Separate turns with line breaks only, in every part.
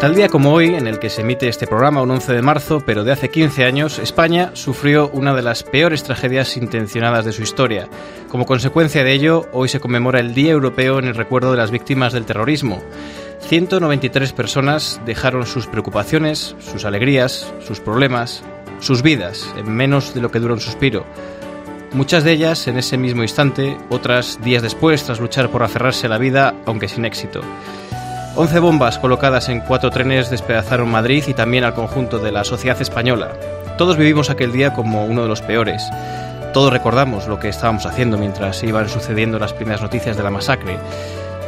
Tal día como hoy, en el que se emite este programa, un 11 de marzo, pero de hace 15 años, España sufrió una de las peores tragedias intencionadas de su historia. Como consecuencia de ello, hoy se conmemora el Día Europeo en el recuerdo de las víctimas del terrorismo. 193 personas dejaron sus preocupaciones, sus alegrías, sus problemas, sus vidas en menos de lo que dura un suspiro. Muchas de ellas en ese mismo instante, otras días después tras luchar por aferrarse a la vida, aunque sin éxito. Once bombas colocadas en cuatro trenes despedazaron Madrid y también al conjunto de la sociedad española. Todos vivimos aquel día como uno de los peores. Todos recordamos lo que estábamos haciendo mientras iban sucediendo las primeras noticias de la masacre.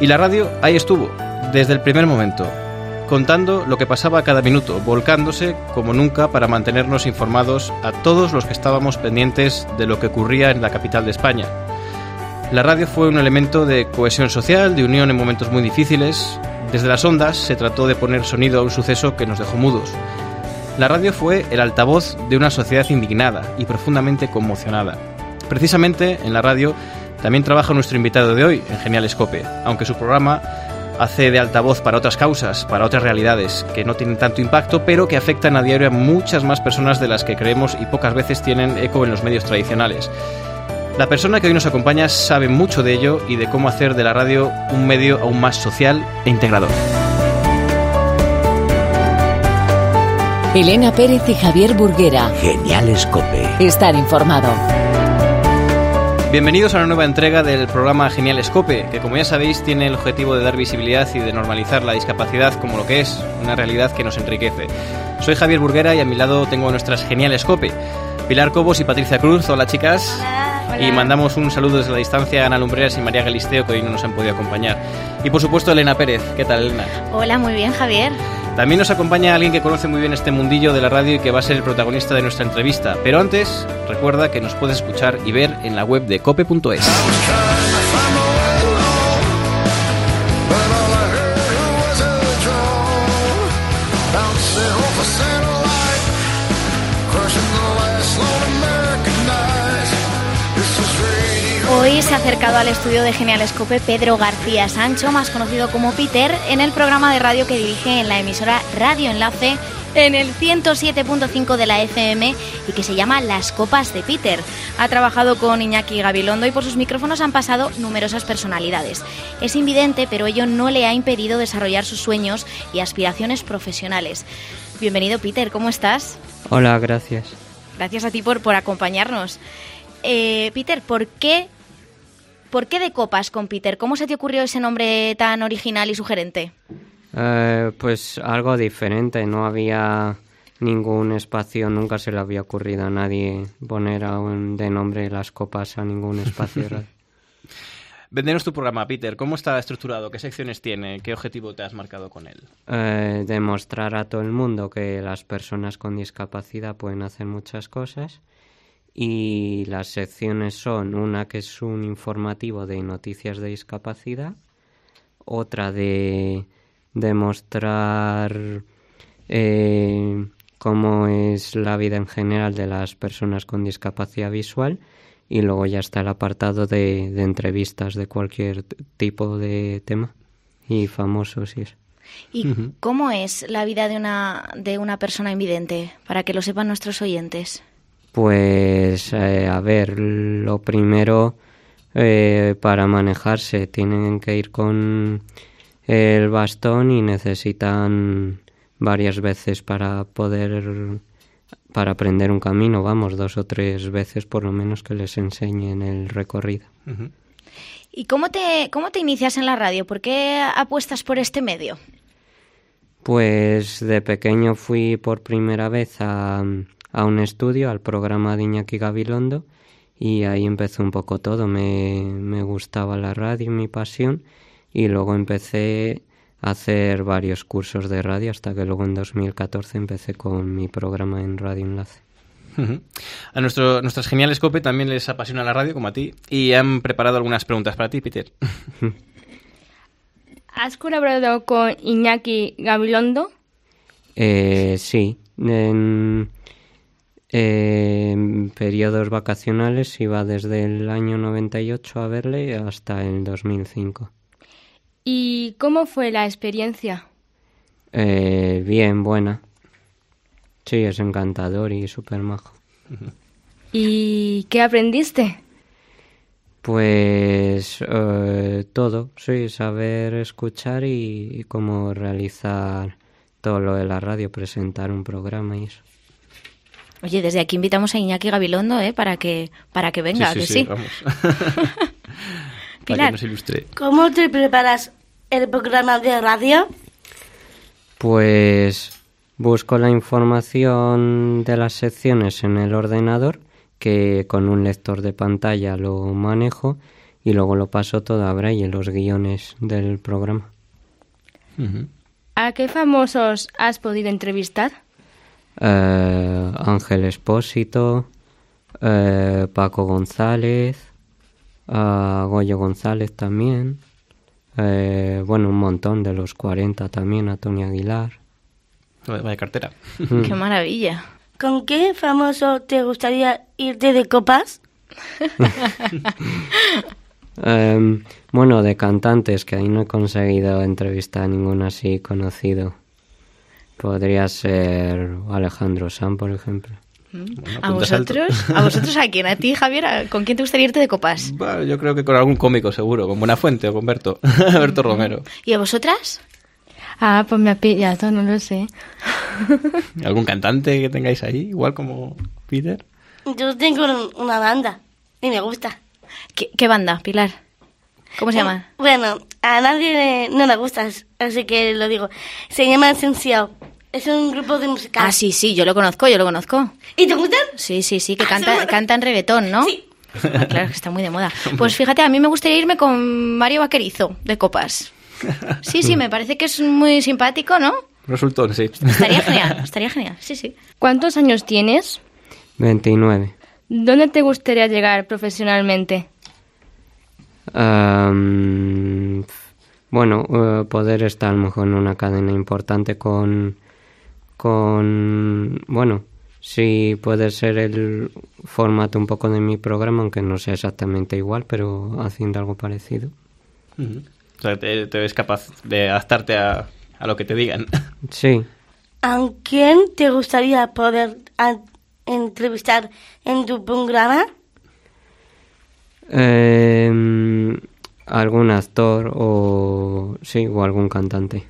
Y la radio ahí estuvo, desde el primer momento, contando lo que pasaba cada minuto, volcándose como nunca para mantenernos informados a todos los que estábamos pendientes de lo que ocurría en la capital de España. La radio fue un elemento de cohesión social, de unión en momentos muy difíciles, desde las ondas se trató de poner sonido a un suceso que nos dejó mudos. La radio fue el altavoz de una sociedad indignada y profundamente conmocionada. Precisamente en la radio también trabaja nuestro invitado de hoy, en Genial Escope, aunque su programa hace de altavoz para otras causas, para otras realidades que no tienen tanto impacto, pero que afectan a diario a muchas más personas de las que creemos y pocas veces tienen eco en los medios tradicionales. La persona que hoy nos acompaña sabe mucho de ello y de cómo hacer de la radio un medio aún más social e integrador.
Elena Pérez y Javier Burguera.
Genial Escope.
Estar informado.
Bienvenidos a una nueva entrega del programa Genial Escope, que como ya sabéis tiene el objetivo de dar visibilidad y de normalizar la discapacidad como lo que es, una realidad que nos enriquece. Soy Javier Burguera y a mi lado tengo a nuestras Genial Escope, Pilar Cobos y Patricia Cruz. Hola chicas. Y mandamos un saludo desde la distancia a Ana Lumbreras y María Galisteo, que hoy no nos han podido acompañar. Y por supuesto, Elena Pérez. ¿Qué tal, Elena?
Hola, muy bien, Javier.
También nos acompaña alguien que conoce muy bien este mundillo de la radio y que va a ser el protagonista de nuestra entrevista. Pero antes, recuerda que nos puedes escuchar y ver en la web de cope.es.
se ha acercado al estudio de Genial Escope Pedro García Sancho, más conocido como Peter, en el programa de radio que dirige en la emisora Radio Enlace en el 107.5 de la FM y que se llama Las Copas de Peter. Ha trabajado con Iñaki Gabilondo y por sus micrófonos han pasado numerosas personalidades. Es invidente, pero ello no le ha impedido desarrollar sus sueños y aspiraciones profesionales. Bienvenido, Peter, ¿cómo estás?
Hola, gracias.
Gracias a ti por, por acompañarnos. Eh, Peter, ¿por qué ¿Por qué de copas con Peter? ¿Cómo se te ocurrió ese nombre tan original y sugerente?
Eh, pues algo diferente, no había ningún espacio, nunca se le había ocurrido a nadie poner aún de nombre las copas a ningún espacio.
Vendenos tu programa, Peter. ¿Cómo está estructurado? ¿Qué secciones tiene? ¿Qué objetivo te has marcado con él?
Eh, demostrar a todo el mundo que las personas con discapacidad pueden hacer muchas cosas y las secciones son una que es un informativo de noticias de discapacidad, otra de demostrar eh, cómo es la vida en general de las personas con discapacidad visual y luego ya está el apartado de, de entrevistas de cualquier tipo de tema y famosos y eso.
¿Y cómo es la vida de una, de una persona invidente? Para que lo sepan nuestros oyentes.
Pues eh, a ver, lo primero eh, para manejarse tienen que ir con el bastón y necesitan varias veces para poder para aprender un camino, vamos, dos o tres veces por lo menos que les enseñen el recorrido.
¿Y cómo te, cómo te inicias en la radio? ¿Por qué apuestas por este medio?
Pues de pequeño fui por primera vez a, a un estudio, al programa de Iñaki Gabilondo, y ahí empezó un poco todo. Me, me gustaba la radio, mi pasión, y luego empecé a hacer varios cursos de radio hasta que luego en 2014 empecé con mi programa en Radio Enlace.
A nuestro, nuestras geniales COPE también les apasiona la radio, como a ti, y han preparado algunas preguntas para ti, Peter.
¿Has colaborado con Iñaki Gabilondo?
Eh, sí, en, en periodos vacacionales iba desde el año 98 a verle hasta el 2005.
¿Y cómo fue la experiencia?
Eh, bien, buena. Sí, es encantador y súper majo.
¿Y qué aprendiste?
Pues eh, todo, sí, saber escuchar y, y cómo realizar todo lo de la radio, presentar un programa y eso.
Oye, desde aquí invitamos a Iñaki Gabilondo, ¿eh? Para que, para que venga,
sí,
que
sí,
sí.
sí, vamos. Para
Pilar.
que nos ilustre.
¿Cómo te preparas el programa de radio?
Pues busco la información de las secciones en el ordenador, que con un lector de pantalla lo manejo y luego lo paso todo a Braille, los guiones del programa.
¿A qué famosos has podido entrevistar?
Eh, Ángel Espósito, eh, Paco González, a Goyo González también, eh, bueno, un montón de los 40 también, a Tony Aguilar.
Vaya cartera.
Qué maravilla.
¿Con qué famoso te gustaría irte de copas?
Em, bueno, de cantantes, que ahí no he conseguido entrevistar a ninguno así conocido. Podría ser Alejandro Sanz, por ejemplo.
Bueno,
¿A
alto.
vosotros? ¿A vosotros a quién? ¿A ti, Javier? ¿A- ¿Con quién te gustaría irte de copas?
Bueno, yo creo que con algún cómico seguro, con Buenafuente o con Berto, Berto Romero.
¿Y a vosotras?
Ah, pues me ha pillado, no lo sé.
¿Algún cantante que tengáis ahí? Igual como Peter.
Yo tengo un- una banda y me gusta.
¿Qué, qué banda, Pilar? ¿Cómo se
Eh,
llama?
Bueno, a nadie le- no le gusta, así que lo digo. Se llama Esencial. Es un grupo de música.
Ah, sí, sí, yo lo conozco, yo lo conozco.
¿Y te gustan?
Sí, sí, sí, que
Ah,
canta, cantan reggaetón, ¿no?
Sí.
Ah, claro, que está muy de moda. Pues fíjate, a mí me gustaría irme con Mario Vaquerizo, de copas. Sí, sí, me parece que es muy simpático, ¿no?
Resultón, sí.
Estaría genial, estaría genial, sí, sí.
¿Cuántos años tienes?
29.
¿Dónde te gustaría llegar profesionalmente?
Bueno, eh, poder estar a lo mejor en una cadena importante con, con, bueno, sí puede ser el formato un poco de mi programa, aunque no sea exactamente igual, pero haciendo algo parecido.
O sea, te, te ves capaz de adaptarte a, a lo que te digan.
Sí,
¿A quién te gustaría poder a- entrevistar en tu programa?
Em, algún actor o sí, o algún cantante.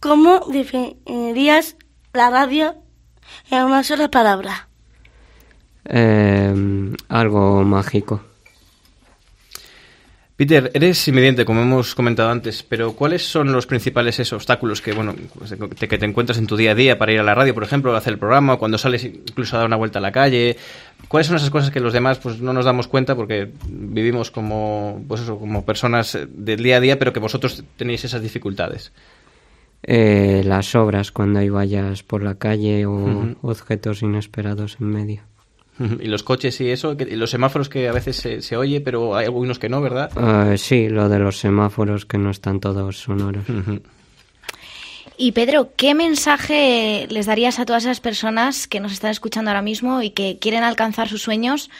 ¿Cómo definirías la radio en una sola palabra?
Em, algo mágico.
Peter, eres invidente, como hemos comentado antes, pero ¿cuáles son los principales esos obstáculos que, bueno, pues, te- que te encuentras en tu día a día para ir a la radio, por ejemplo, a hacer el programa, o cuando sales incluso a dar una vuelta a la calle? ¿Cuáles son esas cosas que los demás pues no nos damos cuenta porque vivimos como, pues eso, como personas del día a día, pero que vosotros tenéis esas dificultades?
Eh, las obras cuando hay vallas por la calle o objetos inesperados en medio.
Y los coches y eso, que- y los semáforos que a veces se, se oye, pero hay algunos que no, ¿verdad?
Eh, sí, lo de los semáforos que no están todos sonoros.
Y Pedro, ¿qué mensaje les darías a todas esas personas que nos están escuchando ahora mismo y que quieren alcanzar sus sueños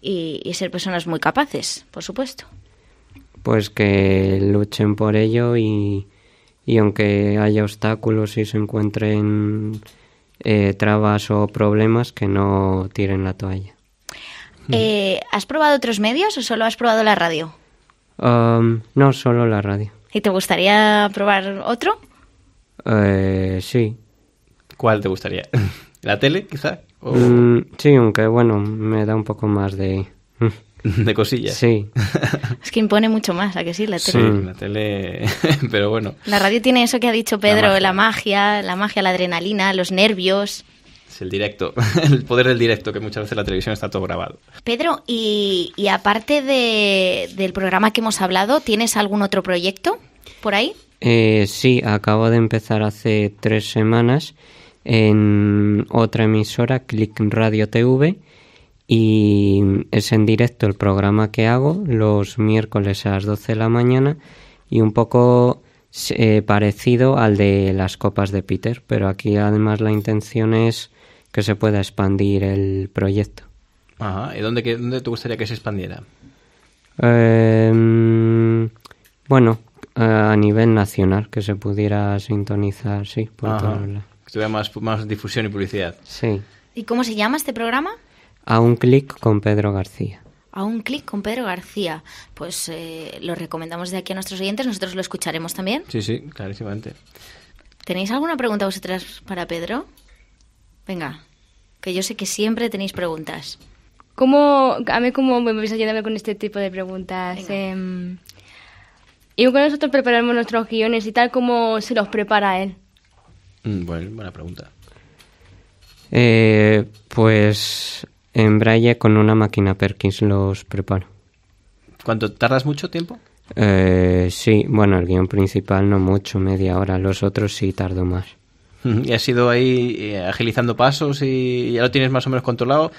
y, y ser personas muy capaces, por supuesto?
Pues que luchen por ello y, y aunque haya obstáculos y se encuentren eh, trabas o problemas, que no tiren la toalla.
Eh, ¿Has probado otros medios o solo has probado la radio?
Um, no, solo la radio.
¿Y te gustaría probar otro?
Eh, sí.
¿Cuál te gustaría? ¿La tele, quizá? ¿O
Mm, sí, aunque bueno, me da un poco más de...
de cosillas?
Sí,
Es que impone mucho más, ¿a que sí? La,
Sí,
tele?
la tele... pero bueno,
la radio tiene eso que ha dicho Pedro,
magia.
la magia, la magia, la adrenalina, los nervios.
es el directo, el poder del directo, que muchas veces la televisión está todo grabado.
Pedro, y, y aparte de- del programa que hemos hablado, ¿tienes algún otro proyecto por ahí?
Eh, sí, acabo de empezar hace tres semanas en otra emisora, Click Radio TV, y es en directo el programa que hago los miércoles a las 12 de la mañana y un poco eh, parecido al de las copas de Peter, pero aquí además la intención es que se pueda expandir el proyecto.
Ajá, ¿y dónde, que- dónde te gustaría que se expandiera?
Eh, bueno, a nivel nacional, que se pudiera sintonizar, sí, por.
Que tuviera más, más difusión y publicidad.
Sí.
¿Y cómo se llama este programa?
A un clic con Pedro García.
A un clic con Pedro García. Pues eh, lo recomendamos de aquí a nuestros oyentes, nosotros lo escucharemos también.
Sí, sí, clarísimamente.
¿Tenéis alguna pregunta vosotras para Pedro? Venga, que yo sé que siempre tenéis preguntas.
¿Cómo, a mí cómo me vais ayudando con este tipo de preguntas? Em, y cuando nosotros preparamos nuestros guiones y tal, ¿cómo se los prepara él?
Mm, Bueno, buena pregunta.
Eh, pues en braille con una máquina Perkins los preparo.
¿Cuánto tardas mucho tiempo?
Eh, sí, bueno, el guion principal no mucho, media hora. Los otros sí tardo más.
¿Y has ido ahí eh, agilizando pasos y ya lo tienes más o menos controlado?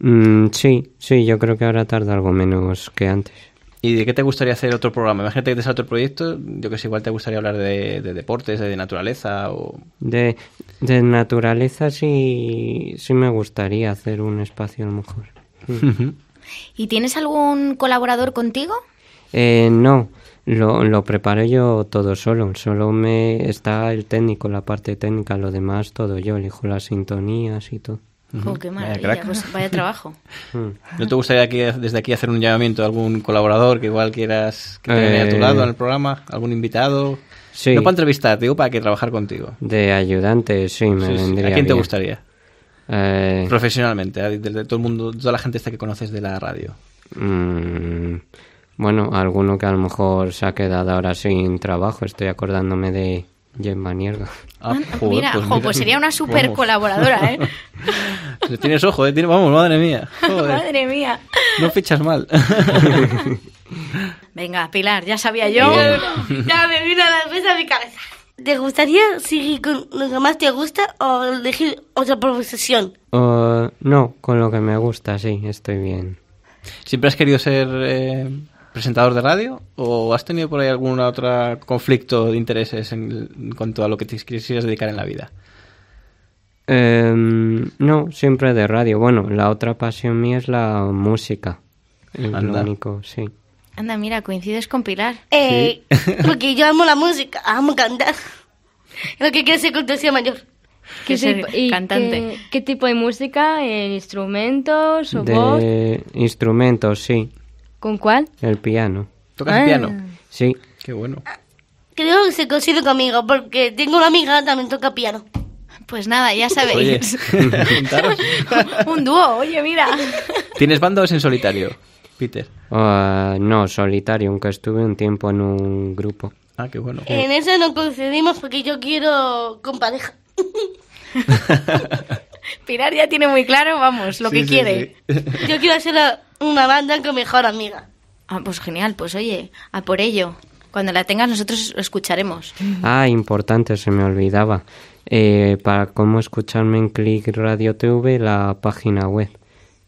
Mm, sí, sí, yo creo que ahora tarda algo menos que antes.
¿Y de qué te gustaría hacer otro programa? Imagínate que te sale otro proyecto, yo que sé, igual te gustaría hablar de, de deportes, de naturaleza o...
De, de naturaleza sí, sí me gustaría hacer un espacio a lo mejor.
¿Y tienes algún colaborador contigo?
Eh, no, lo, lo preparo yo todo solo. Solo me está el técnico, la parte técnica, lo demás todo yo. Elijo las sintonías y todo.
Oh, qué
Vaya
maravilla, pues vaya trabajo.
Mm.
¿No te gustaría aquí, desde aquí hacer un llamamiento a algún colaborador que igual quieras que te a tu
Eh,
lado en el programa? ¿Algún invitado?
Sí.
No para entrevistar, digo para que trabajar contigo.
De ayudante, sí, me
Sí, sí.
vendría
¿A quién te gustaría?
Eh,
Profesionalmente, de, de todo el mundo, toda la gente esta que conoces de la radio.
mm, bueno, alguno que a lo mejor se ha quedado ahora sin trabajo. Estoy acordándome de Gemma Nierga.
Ah,
Ah,
joder,
mira, jo, pues sería una super
Vamos.
colaboradora, ¿eh?
Tienes ojo, ¿eh? Tienes- Vamos, madre mía. Joder,
Madre mía.
no fichas mal.
Venga, Pilar, ya sabía yo.
Ya me vino a la mesa a mi cabeza. ¿Te gustaría seguir con lo que más te gusta o elegir otra profesión?
Oh, no, con lo que me gusta, sí, estoy bien.
¿Siempre has querido ser eh, presentador de radio? ¿O has tenido por ahí algún otro conflicto de intereses en, en cuanto a lo que te quisieras dedicar en la vida?
Em, no, siempre de radio. Bueno, la otra pasión mía es la música.
Anda.
único, sí.
Anda, mira, coincides con Pilar.
Eh, porque yo amo la música, amo cantar. Lo que quiero ser cuando sea mayor.
Que ser
y
cantante.
¿qué, qué tipo de música? ¿Eh, ¿Instrumentos o voz?
De instrumentos, sí.
¿Con cuál?
El piano.
¿Tocas
Ah.
el piano?
Sí.
Qué bueno.
Creo que se coincide conmigo porque tengo una amiga que también toca piano.
Pues nada, ya
Oye,
sabéis.
apuntaros.
Un dúo, oye, mira.
¿Tienes es en solitario, Peter?
Ah, no, solitario, aunque estuve un tiempo en un grupo.
Ah, qué bueno.
En eso no coincidimos porque yo quiero con pareja.
Pilar ya tiene muy claro, vamos, lo
Sí,
que
sí,
quiere.
sí.
Yo quiero hacer una banda con mejor amiga.
Ah, pues genial, pues oye, a por ello. Cuando la tengas nosotros lo escucharemos.
Ah, importante, se me olvidaba. Eh, para cómo escucharme en Click Radio TV, la página web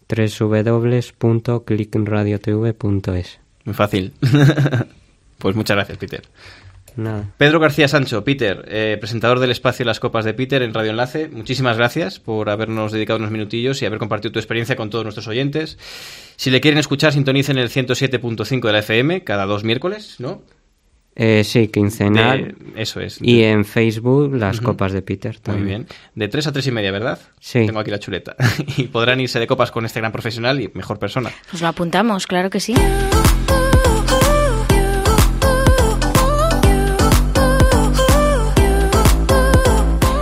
www.clickradiotv.es.
Muy fácil. pues muchas gracias, Peter.
Nada.
Pedro García Sancho, Peter, eh, presentador del espacio Las Copas de Peter en Radio Enlace. Muchísimas gracias por habernos dedicado unos minutillos y haber compartido tu experiencia con todos nuestros oyentes. Si le quieren escuchar, sintonicen el 107.5 de la FM cada dos miércoles, ¿no?
Eh, sí, quincenal.
De- eso es.
Y en Facebook, las copas de Peter
Muy
también.
bien. De 3 a 3 y media, ¿verdad?
Sí.
Tengo aquí la chuleta. y podrán irse de copas con este gran profesional y mejor persona.
Pues lo apuntamos, claro que sí.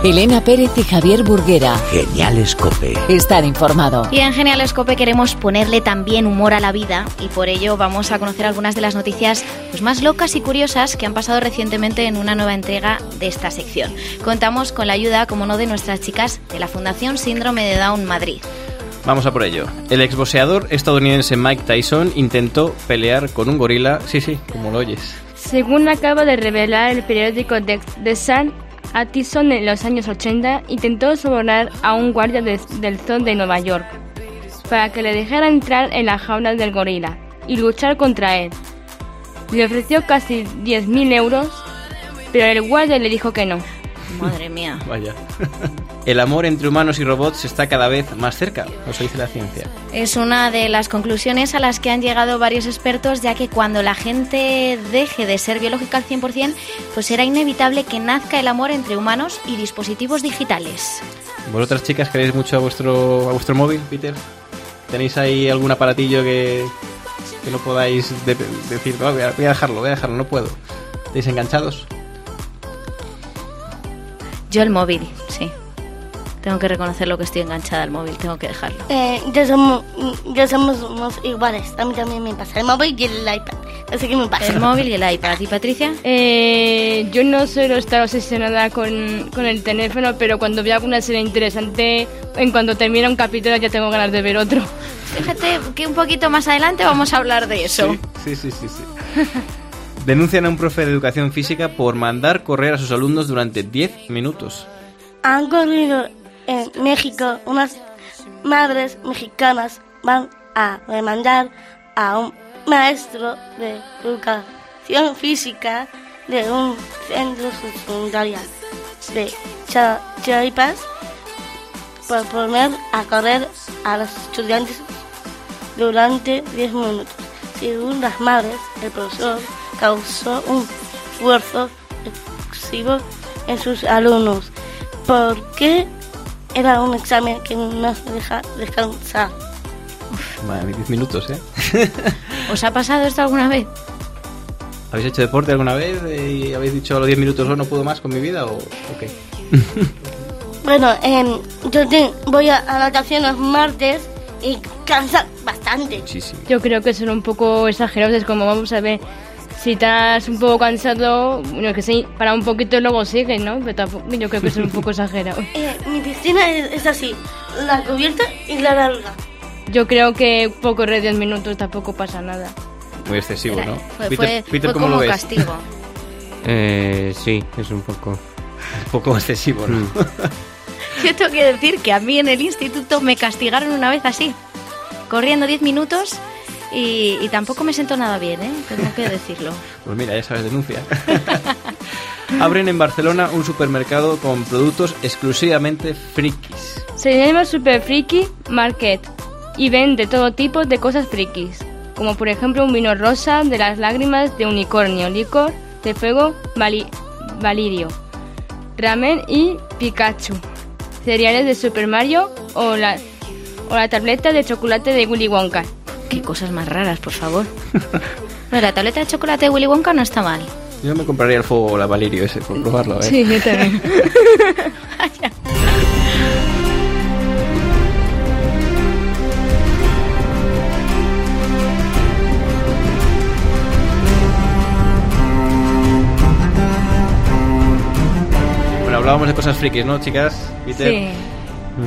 Elena Pérez y Javier Burguera.
Genial Escope.
Estar informado.
Y en Genial Escope queremos ponerle también humor a la vida y por ello vamos a conocer algunas de las noticias pues, más locas y curiosas que han pasado recientemente en una nueva entrega de esta sección. Contamos con la ayuda, como no, de nuestras chicas de la Fundación Síndrome de Down Madrid.
Vamos a por ello. El exboxeador estadounidense Mike Tyson intentó pelear con un gorila. Sí, sí, como lo oyes.
Según acaba de revelar el periódico The, The Sun, Addison en los años 80 intentó sobornar a un guardia de- del zoo de Nueva York para que le dejara entrar en la jaula del gorila y luchar contra él. Le ofreció casi 10.000 euros, pero el guardia le dijo que no.
Madre mía.
Vaya. el amor entre humanos y robots está cada vez más cerca, nos dice la ciencia.
Es una de las conclusiones a las que han llegado varios expertos, ya que cuando la gente deje de ser biológica al 100%, pues será inevitable que nazca el amor entre humanos y dispositivos digitales.
¿Vosotras chicas queréis mucho a vuestro, a vuestro móvil, Peter? ¿Tenéis ahí algún aparatillo que, que no podáis de- decir, "Oh, voy, a, voy a dejarlo, voy a dejarlo, no puedo? ¿Estáis enganchados?
Yo el móvil, sí. Tengo que reconocer lo que estoy enganchada al móvil, tengo que dejarlo.
Eh, ya somos, ya somos, somos iguales. A mí también me pasa el móvil y el iPad. Así que me pasa.
El móvil y el iPad. ¿Y Patricia?
Eh, yo no suelo estar obsesionada con, con el teléfono, pero cuando veo alguna serie interesante, en cuanto termina un capítulo ya tengo ganas de ver otro.
Fíjate que un poquito más adelante vamos a hablar de eso.
Sí, sí, sí, sí. Denuncian a un profe de educación física por mandar correr a sus alumnos durante 10 minutos.
Han corrido en México unas madres mexicanas van a demandar a un maestro de educación física de un centro secundario de Chiapas por poner a correr a los estudiantes durante 10 minutos. Según las madres, el profesor causó un esfuerzo excesivo en sus alumnos. ¿Por qué era un examen que no nos deja descansar?
Madre, 10 minutos, ¿eh?
¿Os ha pasado esto alguna vez?
¿Habéis hecho deporte alguna vez eh, y habéis dicho a los 10 minutos "Oh, no puedo más con mi vida o, o qué?
Bueno, em, yo te- voy a, a natación los martes y cansa bastante.
Muchísimo.
Yo creo que son un poco exagerados, es como vamos a ver, si estás un poco cansado, bueno, que sí, para un poquito y luego sigues, ¿no? Pero tampoco- yo creo que son un poco exagerados.
Eh, mi piscina es, es así, la cubierta y la larga.
Yo creo que por correr 10 minutos tampoco pasa nada.
Muy excesivo, ¿no?
Fue,
Peter,
fue-
Peter,
fue
¿cómo
como
lo ves?
castigo.
Eh, sí, es un poco.
Un poco excesivo, ¿no?
Mm.
Yo tengo que decir que a mí en el instituto me castigaron una vez así, corriendo 10 minutos y, y tampoco me siento nada bien, ¿eh? Tengo que decirlo.
Pues mira, ya sabes, denuncia. Abren en Barcelona un supermercado con productos exclusivamente frikis.
Se llama Super Freaky Market y vende todo tipo de cosas frikis, como por ejemplo un vino rosa de las lágrimas de unicornio, licor de fuego vali- valirio, ramen y Pikachu, cereales de Super Mario o la, o la tableta de chocolate de Willy Wonka.
Qué cosas más raras, por favor. No, la tableta de chocolate de Willy Wonka no está mal.
Yo me compraría el fuego la Valirio ese por probarlo, ¿eh?
Sí, yo también.
Bueno, hablábamos de cosas frikis, ¿no, chicas?
Sí.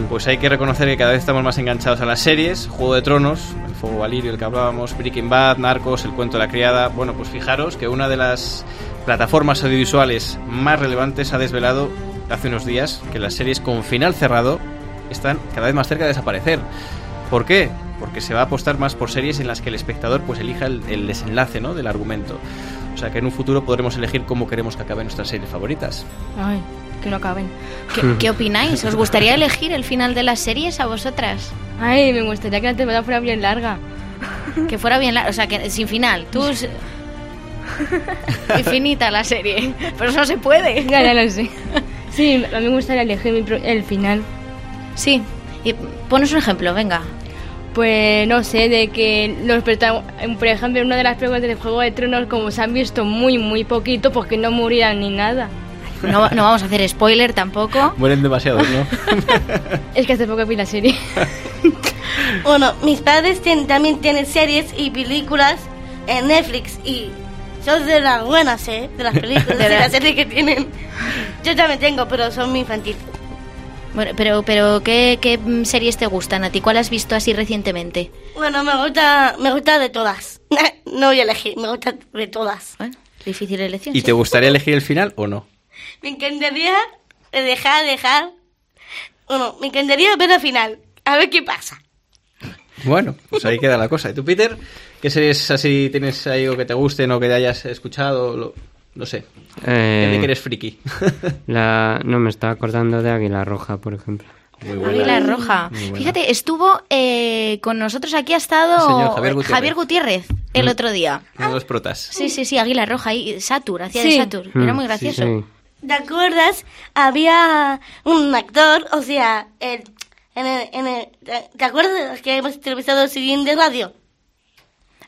Pues hay que reconocer que cada vez estamos más enganchados a las series, Juego de Tronos, El Fuego Valirio, el que hablábamos, Breaking Bad, Narcos, El Cuento de la Criada. Bueno, pues fijaros que una de las plataformas audiovisuales más relevantes ha desvelado hace unos días que las series con final cerrado están cada vez más cerca de desaparecer. ¿Por qué? Porque se va a apostar más por series en las que el espectador pues elija el, el desenlace ¿no? del argumento. O sea que en un futuro podremos elegir cómo queremos que acaben nuestras series favoritas.
Ay, que no acaben.
¿Qué, qué opináis? ¿Os gustaría elegir el final de las series a vosotras?
Ay, me gustaría que la temporada fuera bien larga.
Que fuera bien largo, o sea, que sin final. Tú... Infinita la serie. Pero eso no se puede.
Ya, ya lo sé. Sí, a mí me gustaría elegir el final.
Sí. Y ponos un ejemplo, venga.
Pues no sé, de que los por ejemplo, en una de las preguntas del Juego de Tronos, como se han visto muy, muy poquito, porque no morían ni nada.
No, no vamos a hacer spoiler tampoco.
Mueren demasiados, ¿no?
Es que hace poco vi la serie.
Bueno, mis padres tienen- también tienen series y películas en Netflix y son de las buenas, ¿eh? De las películas
De la-
las series que tienen. Yo también tengo, pero son muy infantiles.
Bueno, pero, pero ¿qué, ¿qué series te gustan a ti? ¿Cuál has visto así recientemente?
Bueno, me gusta, me gusta de todas. No voy a elegir, me gusta de todas.
Bueno, difícil elección.
¿Y
sí.
te gustaría elegir el final o no?
Me encantaría dejar, dejar. Bueno, me encantaría ver al final. A ver qué pasa.
Bueno, pues ahí queda la cosa. ¿Y tú, Peter? ¿Qué series así tienes ahí o que te gusten o que te hayas escuchado? Lo- No sé.
Eh,
de que eres friki.
la, no, me estaba acordando de Águila Roja, por ejemplo.
Águila Roja. Fíjate, estuvo eh, con nosotros aquí ha estado
señor Javier Gutiérrez.
Javier Gutiérrez el otro día.
Uno de los protas.
Sí, sí, sí, Águila Roja y Satur, hacía
Sí.
de Satur. Era
Mm,
muy
sí,
gracioso.
sí.
¿Te acuerdas? Había un actor, o sea, el, en el, en el- ¿te- ¿te acuerdas que hemos entrevistado el siguiente de radio?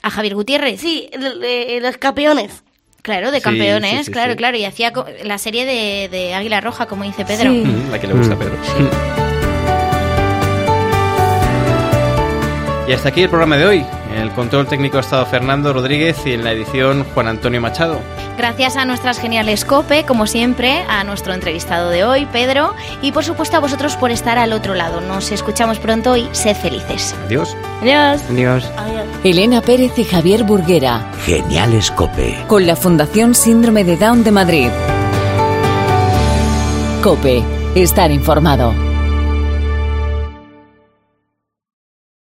A Javier Gutiérrez.
Sí, el- de los campeones.
Claro, de
Sí,
campeones,
sí, sí,
claro,
sí.
claro. Y hacía co- la serie de, de Águila Roja, como dice Pedro.
Sí.
Mm, La que le gusta a Pedro. Y hasta aquí el programa de hoy. En el control técnico ha estado Fernando Rodríguez y en la edición Juan Antonio Machado.
Gracias a nuestras geniales COPE, como siempre, a nuestro entrevistado de hoy, Pedro, y por supuesto a vosotros por estar al otro lado. Nos escuchamos pronto y sed felices.
Adiós.
Adiós.
Adiós.
Adiós.
Elena Pérez y Javier Burguera.
Geniales Cope.
Con la Fundación Síndrome de Down de Madrid. Cope. Estar informado.